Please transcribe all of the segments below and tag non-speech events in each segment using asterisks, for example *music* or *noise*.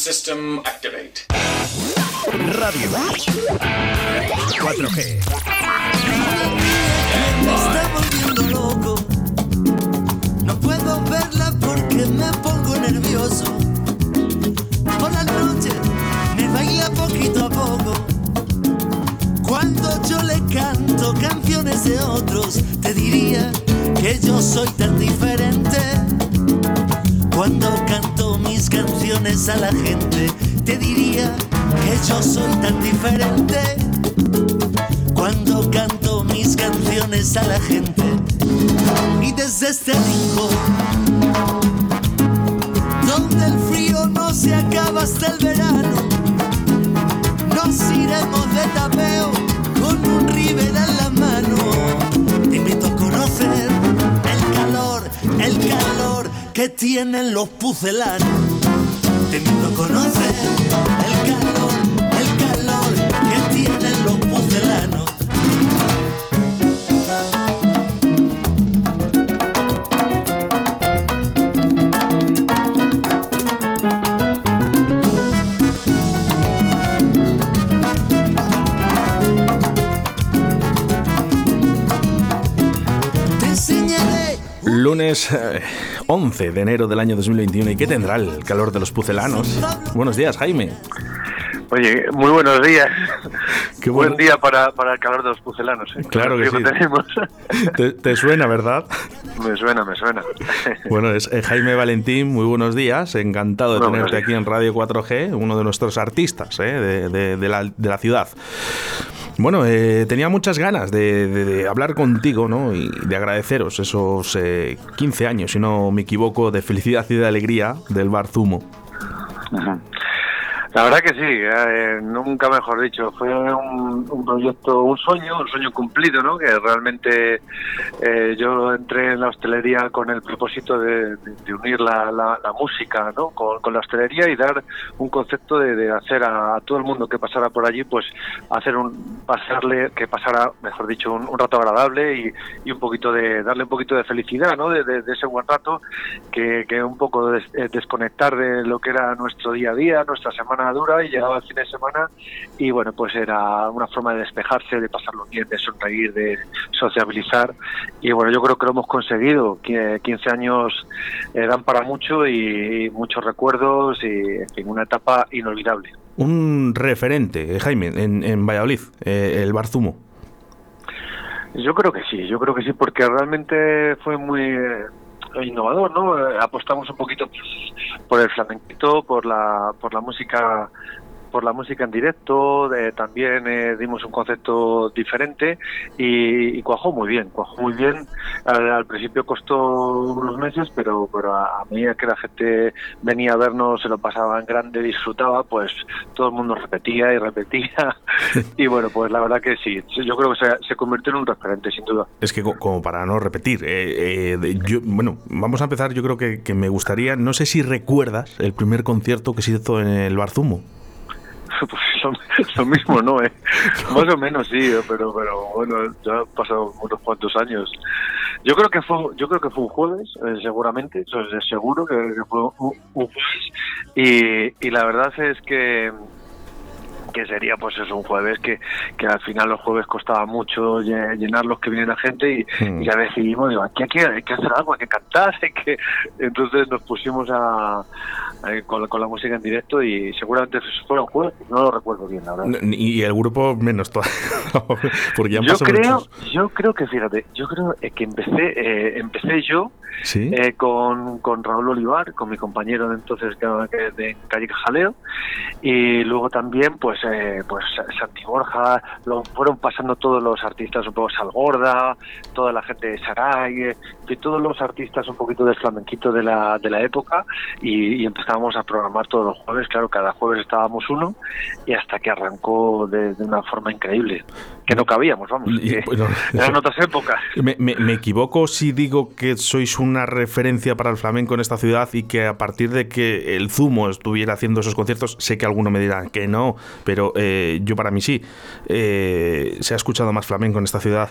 System activate. Radio 4G. Me está volviendo loco. No puedo verla porque me pongo nervioso. Por la noche me baila poquito a poco. Cuando yo le canto canciones de otros, te diría que yo soy tan diferente. Cuando canto mis canciones a la gente, te diría que yo soy tan diferente. Cuando canto mis canciones a la gente y desde este rincón donde el frío no se acaba hasta el verano nos iremos de tapeo con un river en la mano que tienen los pucelanos. Te invito a conocer el calor el calor que tienen los pucelanos. Lunes eh, 11 de enero del año 2021. ¿Y qué tendrá el calor de los pucelanos? Buenos días, Jaime. Oye, muy buenos días. Qué Buen bueno. día para, para el calor de los pucelanos. ¿eh? Claro que sí. tenemos. Te, te suena, ¿verdad? me suena, me suena. Bueno, es eh, Jaime Valentín, muy buenos días. Encantado de Muy tenerte aquí en Radio 4G, uno de nuestros artistas eh, de, de- de la, de la ciudad. Bueno, eh, tenía muchas ganas de, hablar contigo ¿no? y de agradeceros esos eh, 15 años, si no me equivoco, de felicidad y de alegría del Bar Zumo. La verdad que sí, eh, nunca mejor dicho. Fue un, proyecto, un sueño, un sueño cumplido, ¿no? Que realmente eh, yo entré en la hostelería con el propósito de, unir la, música, ¿no? Con, la hostelería y dar un concepto de, hacer a, todo el mundo que pasara por allí, pues hacer un pasarle, que pasara, mejor dicho, un, rato agradable y, y un poquito de darle un poquito de felicidad, ¿no? De ese buen rato que, que un poco des- eh, desconectar de lo que era nuestro día a día, nuestra semana dura y llegaba el fin de semana y bueno, pues era una forma de despejarse, de pasarlo bien, de sonreír, de sociabilizar y bueno, yo creo que lo hemos conseguido, que 15 años eh, dan para mucho y, y muchos recuerdos y en fin, una etapa inolvidable. Un referente, eh, Jaime, en, en Valladolid, eh, el Bar Zumo. Yo creo que sí, yo creo que sí, porque realmente fue muy innovador, ¿no? Eh, apostamos un poquito por el flamenquito, por la, por la música por la música en directo, eh, también eh, dimos un concepto diferente y, y cuajó muy bien, cuajó muy bien. Al, al principio costó unos meses, pero, pero a, a medida que la gente venía a vernos, se lo pasaba en grande, disfrutaba, pues todo el mundo repetía y repetía. *laughs* y bueno, pues la verdad que sí, yo creo que se, se convirtió en un referente, sin duda. Es que co- como para no repetir, eh, eh, yo, bueno, vamos a empezar, yo creo que, que me gustaría, no sé si recuerdas el primer concierto que se hizo en el Bar Zumo. *laughs* Pues lo, lo mismo, ¿no? Eh? *laughs* Más o menos sí, eh, pero pero bueno, ya han pasado unos cuantos años. Yo creo que fue, yo creo que fue un jueves, eh, seguramente, eso es seguro que, que fue un, un jueves y, y la verdad es que que sería pues es un jueves que, que al final los jueves costaba mucho lle- llenarlos que viene la gente y, Hmm. y ya decidimos digo aquí hay que, hay que hacer algo hay que cantar *laughs* hay que entonces nos pusimos a, a- con, la- con la música en directo y seguramente fuera un jueves no lo recuerdo bien la verdad Y el grupo menos todavía, *laughs* porque ya han yo creo muchos. yo creo que fíjate yo creo eh, que empecé eh, empecé yo Sí. eh, con, con Raúl Olivar, con mi compañero de entonces que de Calle Jaleo, y luego también pues eh, pues Santi Borja, lo fueron pasando todos los artistas, un poco Salgorda, toda la gente de Saray, eh, y todos los artistas un poquito del flamenquito de la, de la época, y, y empezábamos a programar todos los jueves, claro, cada jueves estábamos uno, y hasta que arrancó de, de una forma increíble, que no cabíamos, vamos, Y- que *laughs* bueno, eran otras épocas. Me, me- me equivoco si digo que sois una referencia para el flamenco en esta ciudad y que a partir de que el Zumo estuviera haciendo esos conciertos, sé que alguno me dirá que no, pero eh, yo para mí sí. Eh, ¿Se ha escuchado más flamenco en esta ciudad?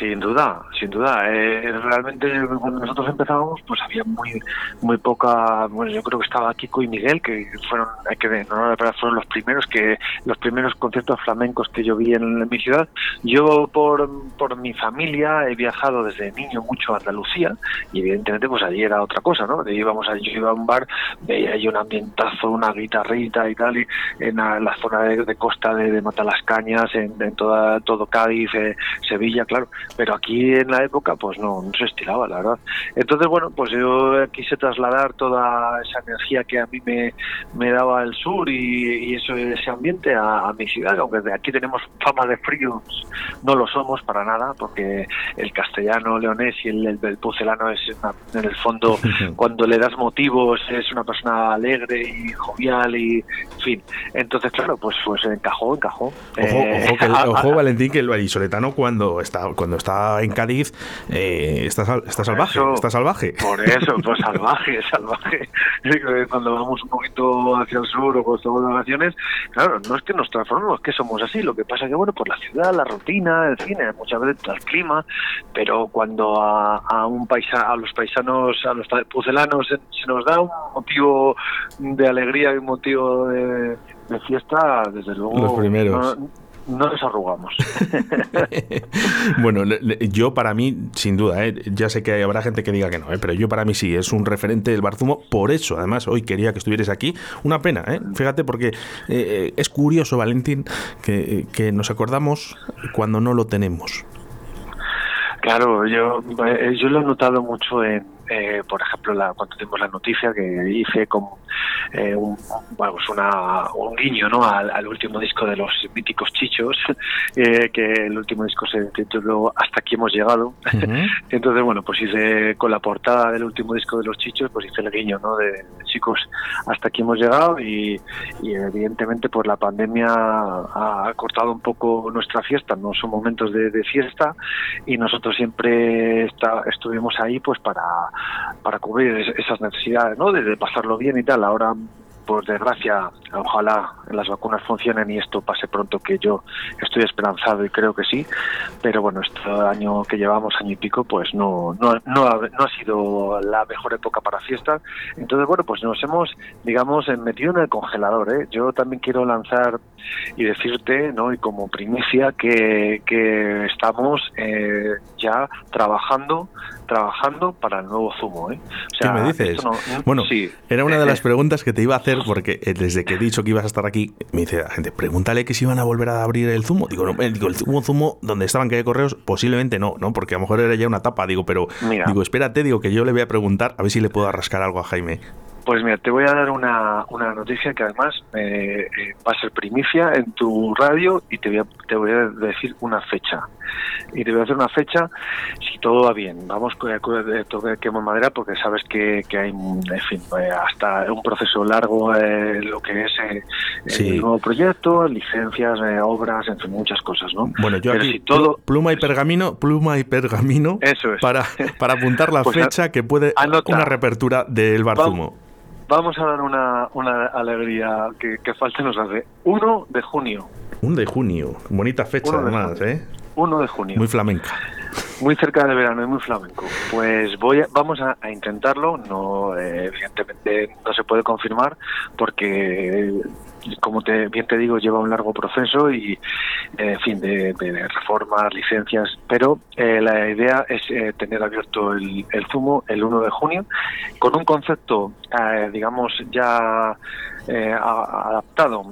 Sin duda, sin duda. Eh, realmente cuando nosotros empezábamos, pues había muy muy poca. Bueno, yo creo que estaba Kiko y Miguel, que fueron, hay que no, fueron los primeros que los primeros conciertos flamencos que yo vi en, mi ciudad. Yo por, por mi familia he viajado desde niño mucho a Andalucía y evidentemente pues allí era otra cosa, ¿no? Íbamos allí, iba a un bar, veía allí un ambientazo, una guitarrita y tal, y en la, zona de, costa de, de Matalascañas, en, en toda, todo Cádiz, eh, Sevilla, claro pero aquí en la época pues no, no se estilaba, la verdad. Entonces, bueno, pues yo quise trasladar toda esa energía que a mí me, me daba el sur y, eso, ese ambiente a, mi ciudad, aunque de aquí tenemos fama de fríos, no lo somos para nada, porque el castellano leonés y el, el, pucelano es en el fondo, *laughs* cuando le das motivos, es una persona alegre y jovial y, en fin. Entonces, claro, pues, pues encajó, encajó. Ojo, eh, *laughs* ojo, Valentín, que el vallisoletano cuando está, cuando está en Cádiz eh, está, está salvaje, está salvaje. Por eso, pues salvaje, *laughs* salvaje. Cuando vamos un poquito hacia el sur o cuando estamos de vacaciones, claro, no es que nos transformemos, que somos así. Lo que pasa que, bueno, por la ciudad, la rutina, el cine, muchas veces el clima, pero cuando a, un paisa, a los paisanos, a los pucelanos se, nos da un motivo de alegría y un motivo de, fiesta, desde luego. Los primeros no nos arrugamos. *laughs* bueno, yo para mí, sin duda, ¿eh? ya sé que habrá gente que diga que no, ¿eh? pero yo para mí sí, es un referente del Barzumo. Por eso, además, hoy quería que estuvieras aquí. Una pena, ¿eh? fíjate, porque es curioso, Valentín, que, que nos acordamos cuando no lo tenemos. Claro, yo, yo lo he notado mucho en, eh, por ejemplo, la, cuando tuvimos la noticia que hice con eh, un, bueno, pues una, un guiño ¿no? Al, último disco de los míticos Chichos, *laughs* eh, que el último disco se tituló Hasta aquí hemos llegado. *laughs* Entonces, bueno, pues hice con la portada del último disco de los Chichos, pues hice el guiño ¿no? de, chicos, hasta aquí hemos llegado y, evidentemente pues la pandemia ha cortado un poco nuestra fiesta, no son momentos de, fiesta y nosotros siempre está, estuvimos ahí pues para para cubrir esas necesidades, ¿no? De, pasarlo bien y tal. Ahora por desgracia, ojalá las vacunas funcionen y esto pase pronto, que yo estoy esperanzado y creo que sí, pero bueno, este año que llevamos, año y pico, pues no, no, no, ha, no ha sido la mejor época para fiestas. Entonces, bueno, pues nos hemos, digamos, metido en el congelador. ¿eh? Yo también quiero lanzar y decirte, ¿no? y como primicia, que, que estamos eh, ya trabajando trabajando para el nuevo zumo. ¿eh? ¿Qué me dices? bueno, sí. era una de las preguntas que te iba a hacer porque eh, desde que he dicho que ibas a estar aquí, me dice la gente, pregúntale que si iban a volver a abrir el zumo. Digo, no, eh, digo el zumo, zumo donde estaban que hay correos, posiblemente no, ¿no? Porque a lo mejor era ya una tapa. Digo, pero digo, espérate, digo que yo le voy a preguntar a ver si le puedo rascar algo a Jaime. Pues mira, te voy a dar una, una noticia que además eh, eh, va a ser primicia en tu radio y te voy, a, te voy a decir una fecha. Y te voy a hacer una fecha si todo va bien. Vamos con quemo madera porque sabes que, que hay, en fin, eh, hasta un proceso largo lo que es el nuevo proyecto, licencias, obras, en fin, muchas cosas, ¿no? Bueno, yo aquí, todo, pluma y pergamino, pluma y pergamino eso es. para, para apuntar la *laughs* pues fecha que puede una reapertura del Barzumo vamos a dar una, una alegría que, falta nos hace. 1 de junio. 1 de junio. Bonita fecha además, ¿eh? 1 de junio. Muy flamenca. Muy cerca del verano y muy flamenco. Pues voy vamos a, intentarlo. No, eh, evidentemente no se puede confirmar porque como te, bien te digo, lleva un largo proceso y, en fin, de, reformas, licencias, pero eh, la idea es eh, tener abierto el, el, zumo el 1 de junio con un concepto, eh, digamos, ya adaptado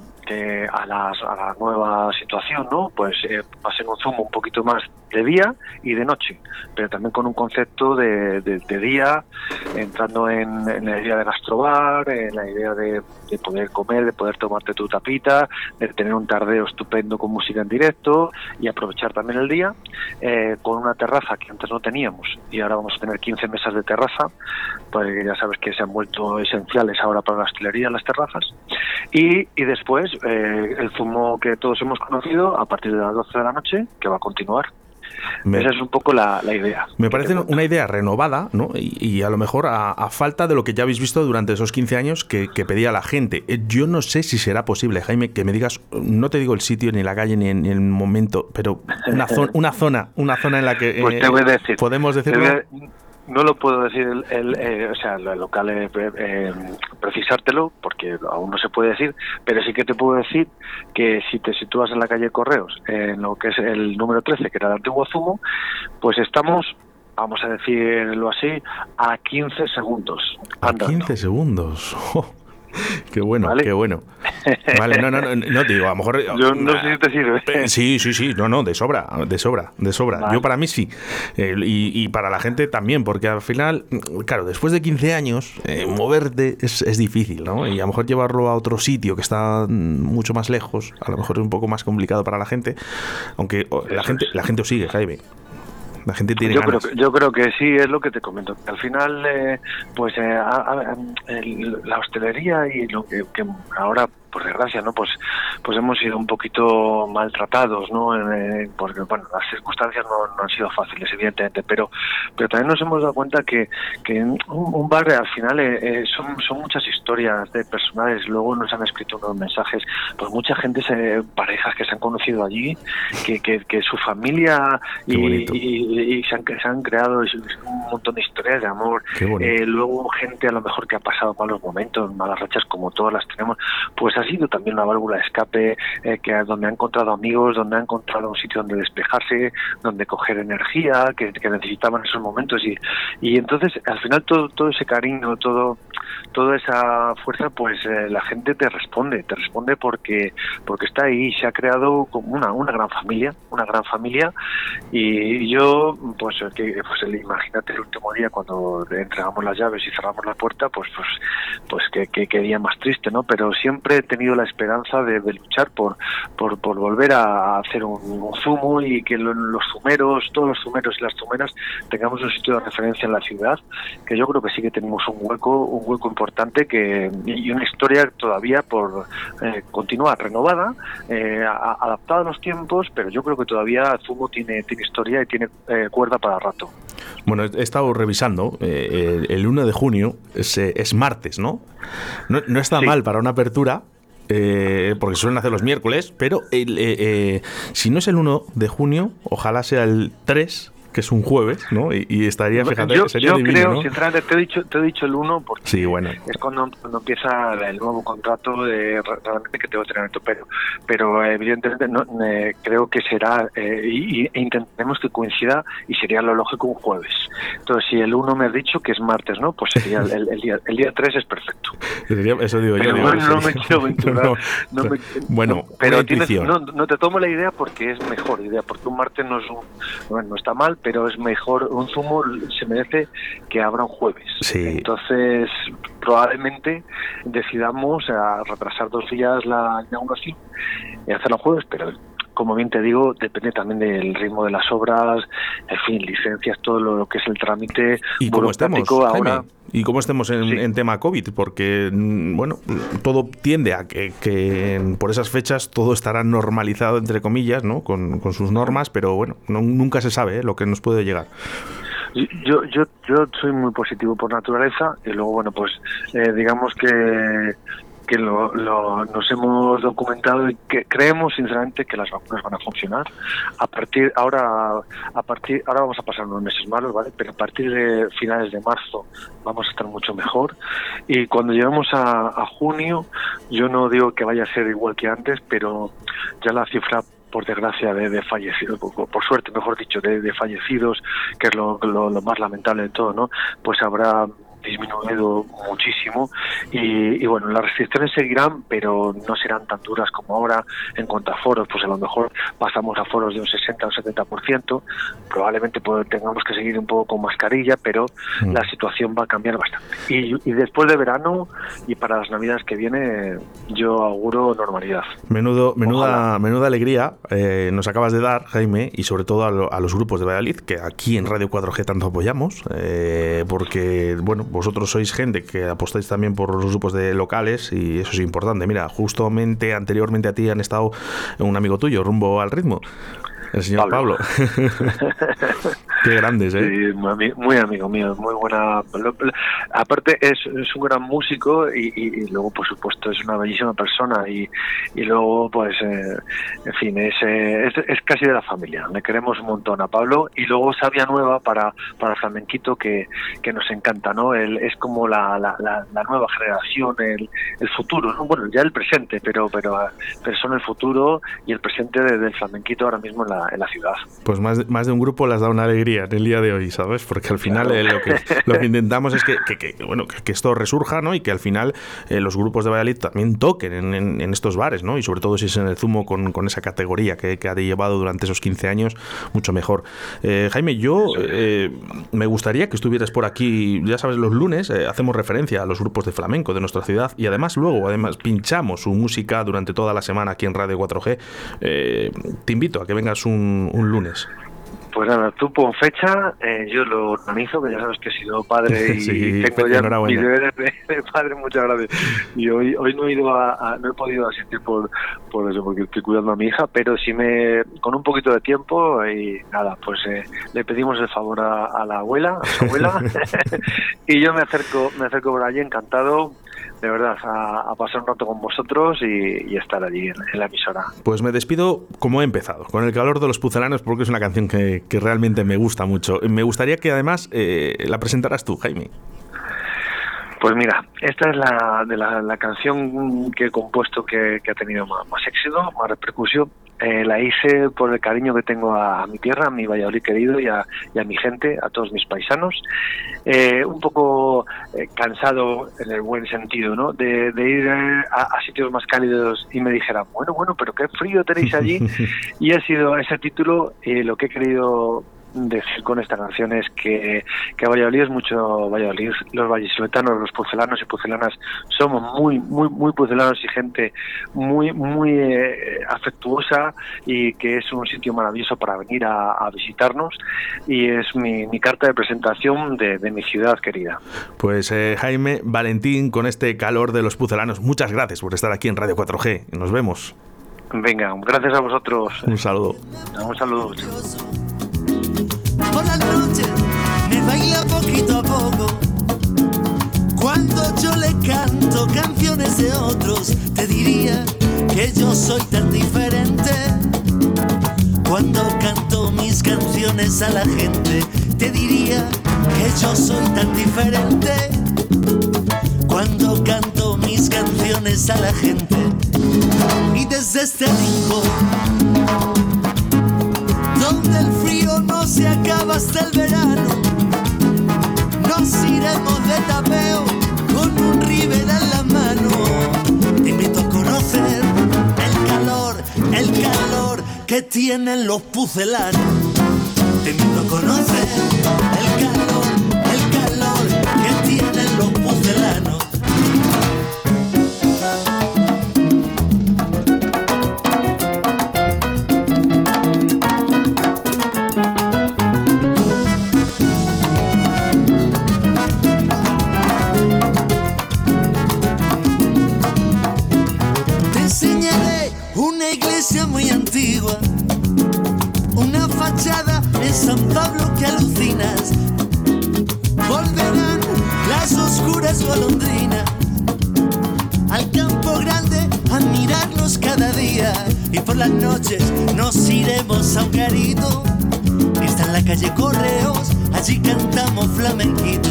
a, las, a la nueva situación, ¿no? Pues va a ser un zumo un poquito más de día y de noche, pero también con un concepto de, de, día, entrando en, la idea de gastrobar, en la idea de, de, poder comer, de poder tomarte tu tapita, de tener un tardeo estupendo con música en directo y aprovechar también el día, eh, con una terraza que antes no teníamos y ahora vamos a tener 15 mesas de terraza, pues ya sabes que se han vuelto esenciales ahora para la hostelería las terrazas, y, y después eh, el zumo que todos hemos conocido a partir de las 12 de la noche, que va a continuar Esa es un poco la, idea. Me parece una idea renovada, ¿no? Y, a lo mejor a, falta de lo que ya habéis visto durante esos 15 años que, pedía la gente. Eh, yo no sé si será posible, Jaime, que me digas, no te digo el sitio, ni la calle, ni, en, el momento, pero una, zona, una zona, una zona en la que pues te voy a decir, podemos decirlo no lo puedo decir, el, eh, o sea, el local eh, eh, precisártelo, porque aún no se puede decir, pero sí que te puedo decir que si te sitúas en la calle Correos, en lo que es el número 13, que era el antiguo Zumo, pues estamos vamos a decirlo así, a 15 segundos. A 15 segundos. *laughs* *laughs* Qué bueno, qué bueno. Vale, no, no, no, no digo, a lo mejor. *laughs* Yo no sé si te sirve. Sí, sí, sí, no, no, de sobra, de sobra, de sobra. Yo para mí sí. y, para la gente también, porque al final, claro, después de 15 años, eh, moverte es, es, difícil, ¿no? Y a lo mejor llevarlo a otro sitio que está mucho más lejos, a lo mejor es un poco más complicado para la gente, aunque la gente, la gente os sigue, Jaime. La gente tiene yo creo que, yo creo que sí es lo que te comento. Al final eh, pues eh, la hostelería y lo que ahora por desgracia, ¿no? Pues, pues hemos sido un poquito maltratados, ¿no? porque, bueno, las circunstancias no, han sido fáciles, evidentemente, pero, pero también nos hemos dado cuenta que, que un, bar al final eh, eh, son, son muchas historias de personales, luego nos han escrito unos mensajes, pues mucha gente, se, parejas que se han conocido allí, que, que, su familia y, se, han, se han creado un montón de historias de amor, eh, luego gente a lo mejor que ha pasado malos momentos, malas rachas como todas las tenemos, pues ha sido también una válvula de escape eh, que donde ha encontrado amigos, donde ha encontrado un sitio donde despejarse, donde coger energía que, necesitaban en esos momentos. Y, y entonces al final todo todo ese cariño, todo toda esa fuerza, pues eh, la gente te responde, te responde porque porque está ahí, se ha creado como una, una gran familia, una gran familia y yo, pues, que, pues imagínate el último día cuando entregamos las llaves y cerramos la puerta, pues pues pues que, que, día más triste, ¿no? Pero siempre he tenido la esperanza de, luchar por, por, volver a hacer un, zumo y que los zumeros, todos los zumeros y las zumeras tengamos un sitio de referencia en la ciudad, que yo creo que sí que tenemos un hueco, un hueco importante que y una historia todavía por eh, continuar renovada, eh, adaptada a los tiempos, pero yo creo que todavía Zumo tiene, tiene historia y tiene eh, cuerda para rato. Bueno, he estado revisando, el, 1 de junio es, martes, ¿no? No, está mal para una apertura, porque suelen hacer los miércoles, pero si no es el 1 de junio, ojalá sea el 3 que es un jueves, ¿no? Y, estaría, fíjate, yo, sería yo creo, sinceramente, te he dicho, te he dicho el 1 porque sí, bueno. es cuando, cuando, empieza el nuevo contrato de realmente que tengo que tener pero pero evidentemente no, eh, creo que será eh, y, e intentaremos que coincida y sería lo lógico un jueves. Entonces, si el 1 me has dicho que es martes, ¿no? Pues sería el, el, día el día 3 es perfecto. *laughs* Eso digo yo. bueno, no me quiero aventurar. *laughs* no, me, bueno, pero tienes, no, no, te tomo la idea porque es mejor idea, porque un martes no es un, bueno, no está mal, pero es mejor, un zumo se merece que abra un jueves. Entonces, probablemente decidamos a retrasar dos días la inauguración y hacerlo jueves, pero como bien te digo, depende también del ritmo de las obras, en fin, licencias, todo lo que es el trámite ¿Y cómo estemos, ahora. y cómo estemos en, tema COVID, porque, mm, bueno, todo tiende a que, por esas fechas todo estará normalizado, entre comillas, ¿no? Con, sus normas, pero bueno, nunca se sabe ¿eh? lo que nos puede llegar. Yo, yo, yo soy muy positivo por naturaleza y luego, bueno, pues eh, digamos que que lo, nos hemos documentado y que creemos sinceramente que las vacunas van a funcionar. A partir ahora, a partir ahora vamos a pasar unos meses malos, ¿vale? Pero a partir de finales de marzo vamos a estar mucho mejor y cuando lleguemos a, junio, yo no digo que vaya a ser igual que antes, pero ya la cifra por desgracia de, de, fallecidos, por suerte mejor dicho, de, de fallecidos, que es lo, lo, lo, más lamentable de todo, ¿no? Pues habrá disminuido muchísimo y, bueno, las restricciones seguirán, pero no serán tan duras como ahora en cuanto a foros, pues a lo mejor pasamos a foros de un 60 o 70%, probablemente pues, tengamos que seguir un poco con mascarilla, pero mm. la situación va a cambiar bastante. Y, después de verano y para las navidades que viene, yo auguro normalidad. Menudo, menuda, menuda alegría eh, nos acabas de dar, Jaime, y sobre todo a, los grupos de Valladolid, que aquí en Radio 4G tanto apoyamos, eh, porque, bueno, vosotros sois gente que apostáis también por los grupos de locales y eso es importante. Mira, justamente anteriormente a ti han estado un amigo tuyo, rumbo al ritmo. El señor Pablo. *laughs* Qué grandes, ¿eh? Sí, muy, amigo mío, muy buena. Aparte, es, es un gran músico y, luego, por supuesto, es una bellísima persona. Y, y luego, pues, eh, en fin, es, es, es, casi de la familia. Le queremos un montón a Pablo. Y luego Sabia Nueva para, para Flamenquito, que, que nos encanta, ¿no? Él, es como la, la, la, nueva generación, el, el futuro, ¿no? Bueno, ya el presente, pero, pero, pero son el futuro y el presente del flamenquito ahora mismo en la, en la ciudad. Pues más, más de un grupo les da una alegría en el día de hoy, ¿sabes? Porque al final eh, lo, que, intentamos es que, bueno, que, esto resurja, ¿no? Y que al final eh, los grupos de Valladolid también toquen en, estos bares, ¿no? Y sobre todo si es en el zumo con, esa categoría que, ha llevado durante esos 15 años, mucho mejor. Eh, Jaime, yo me gustaría que estuvieras por aquí, ya sabes, los lunes hacemos referencia a los grupos de flamenco de nuestra ciudad y además luego, además, pinchamos su música durante toda la semana aquí en Radio 4G. te invito a que vengas un lunes. Pues nada, tú pon fecha, eh, yo lo organizo, que ya sabes que he sido padre *laughs* y tengo ya mi deberes de, padre, muchas gracias. Y hoy hoy no he ido a, no he podido asistir por, por eso, porque estoy cuidando a mi hija, pero sí me, con un poquito de tiempo y nada, pues eh, le pedimos el favor a, la abuela, a su abuela, *laughs* *laughs* y yo me acerco, me acerco por allí encantado, de verdad, a, pasar un rato con vosotros y, estar allí en, la emisora. Pues me despido como he empezado, con el calor de los pucelanos, porque es una canción que, realmente me gusta mucho. Me gustaría que además eh, la presentaras tú, Jaime. Pues mira, esta es la de la, canción que he compuesto que, ha tenido más, más, éxito, más repercusión eh, la hice por el cariño que tengo a, mi tierra, a mi Valladolid querido y a, mi gente, a todos mis paisanos. Eh, un poco eh, cansado en el buen sentido, ¿no? De, ir a, sitios más cálidos y me dijeran, bueno, bueno, pero qué frío tenéis allí. *laughs* y ha sido ese título lo que he querido decir con esta canción es que, que Valladolid es mucho Valladolid, los vallisoletanos, los pucelanos y pucelanas somos muy, muy, muy pucelanos y gente muy, muy eh, afectuosa y que es un sitio maravilloso para venir a, visitarnos y es mi, mi, carta de presentación de, mi ciudad querida. Pues eh, Jaime Valentín, con este calor de los pucelanos, muchas gracias por estar aquí en Radio 4G. Nos vemos. Venga, gracias a vosotros. Un saludo. Un saludo por la noche me baila poquito a poco. Cuando yo le canto canciones de otros, te diría que yo soy tan diferente. Cuando canto mis canciones a la gente, te diría que yo soy tan diferente. Cuando canto mis canciones a la gente, y desde este rincón no se acaba hasta el verano. Nos iremos de tapeo con un river en la mano. Te invito a conocer el calor, el calor que tienen los pucelanos. Te invito a conocer oscuras golondrinas al campo grande a mirarnos cada día. Y por las noches nos iremos a un carito está en la calle Correos. Allí cantamos flamenquito.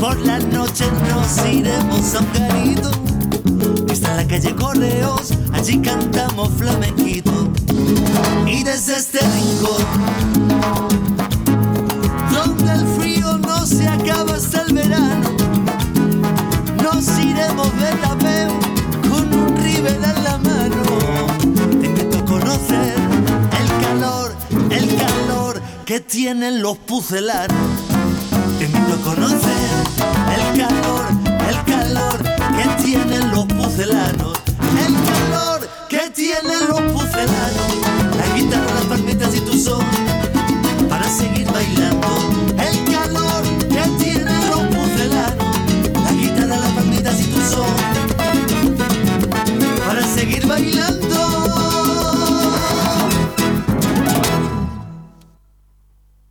Por las noches nos iremos a un carito está en la calle Correos. Allí cantamos flamenquito. Y desde este rincón si de la con un ribera en la mano. Te invito a conocer el calor, el calor que tienen los pucelanos. Te invito a conocer el calor, el calor que tienen los pucelanos.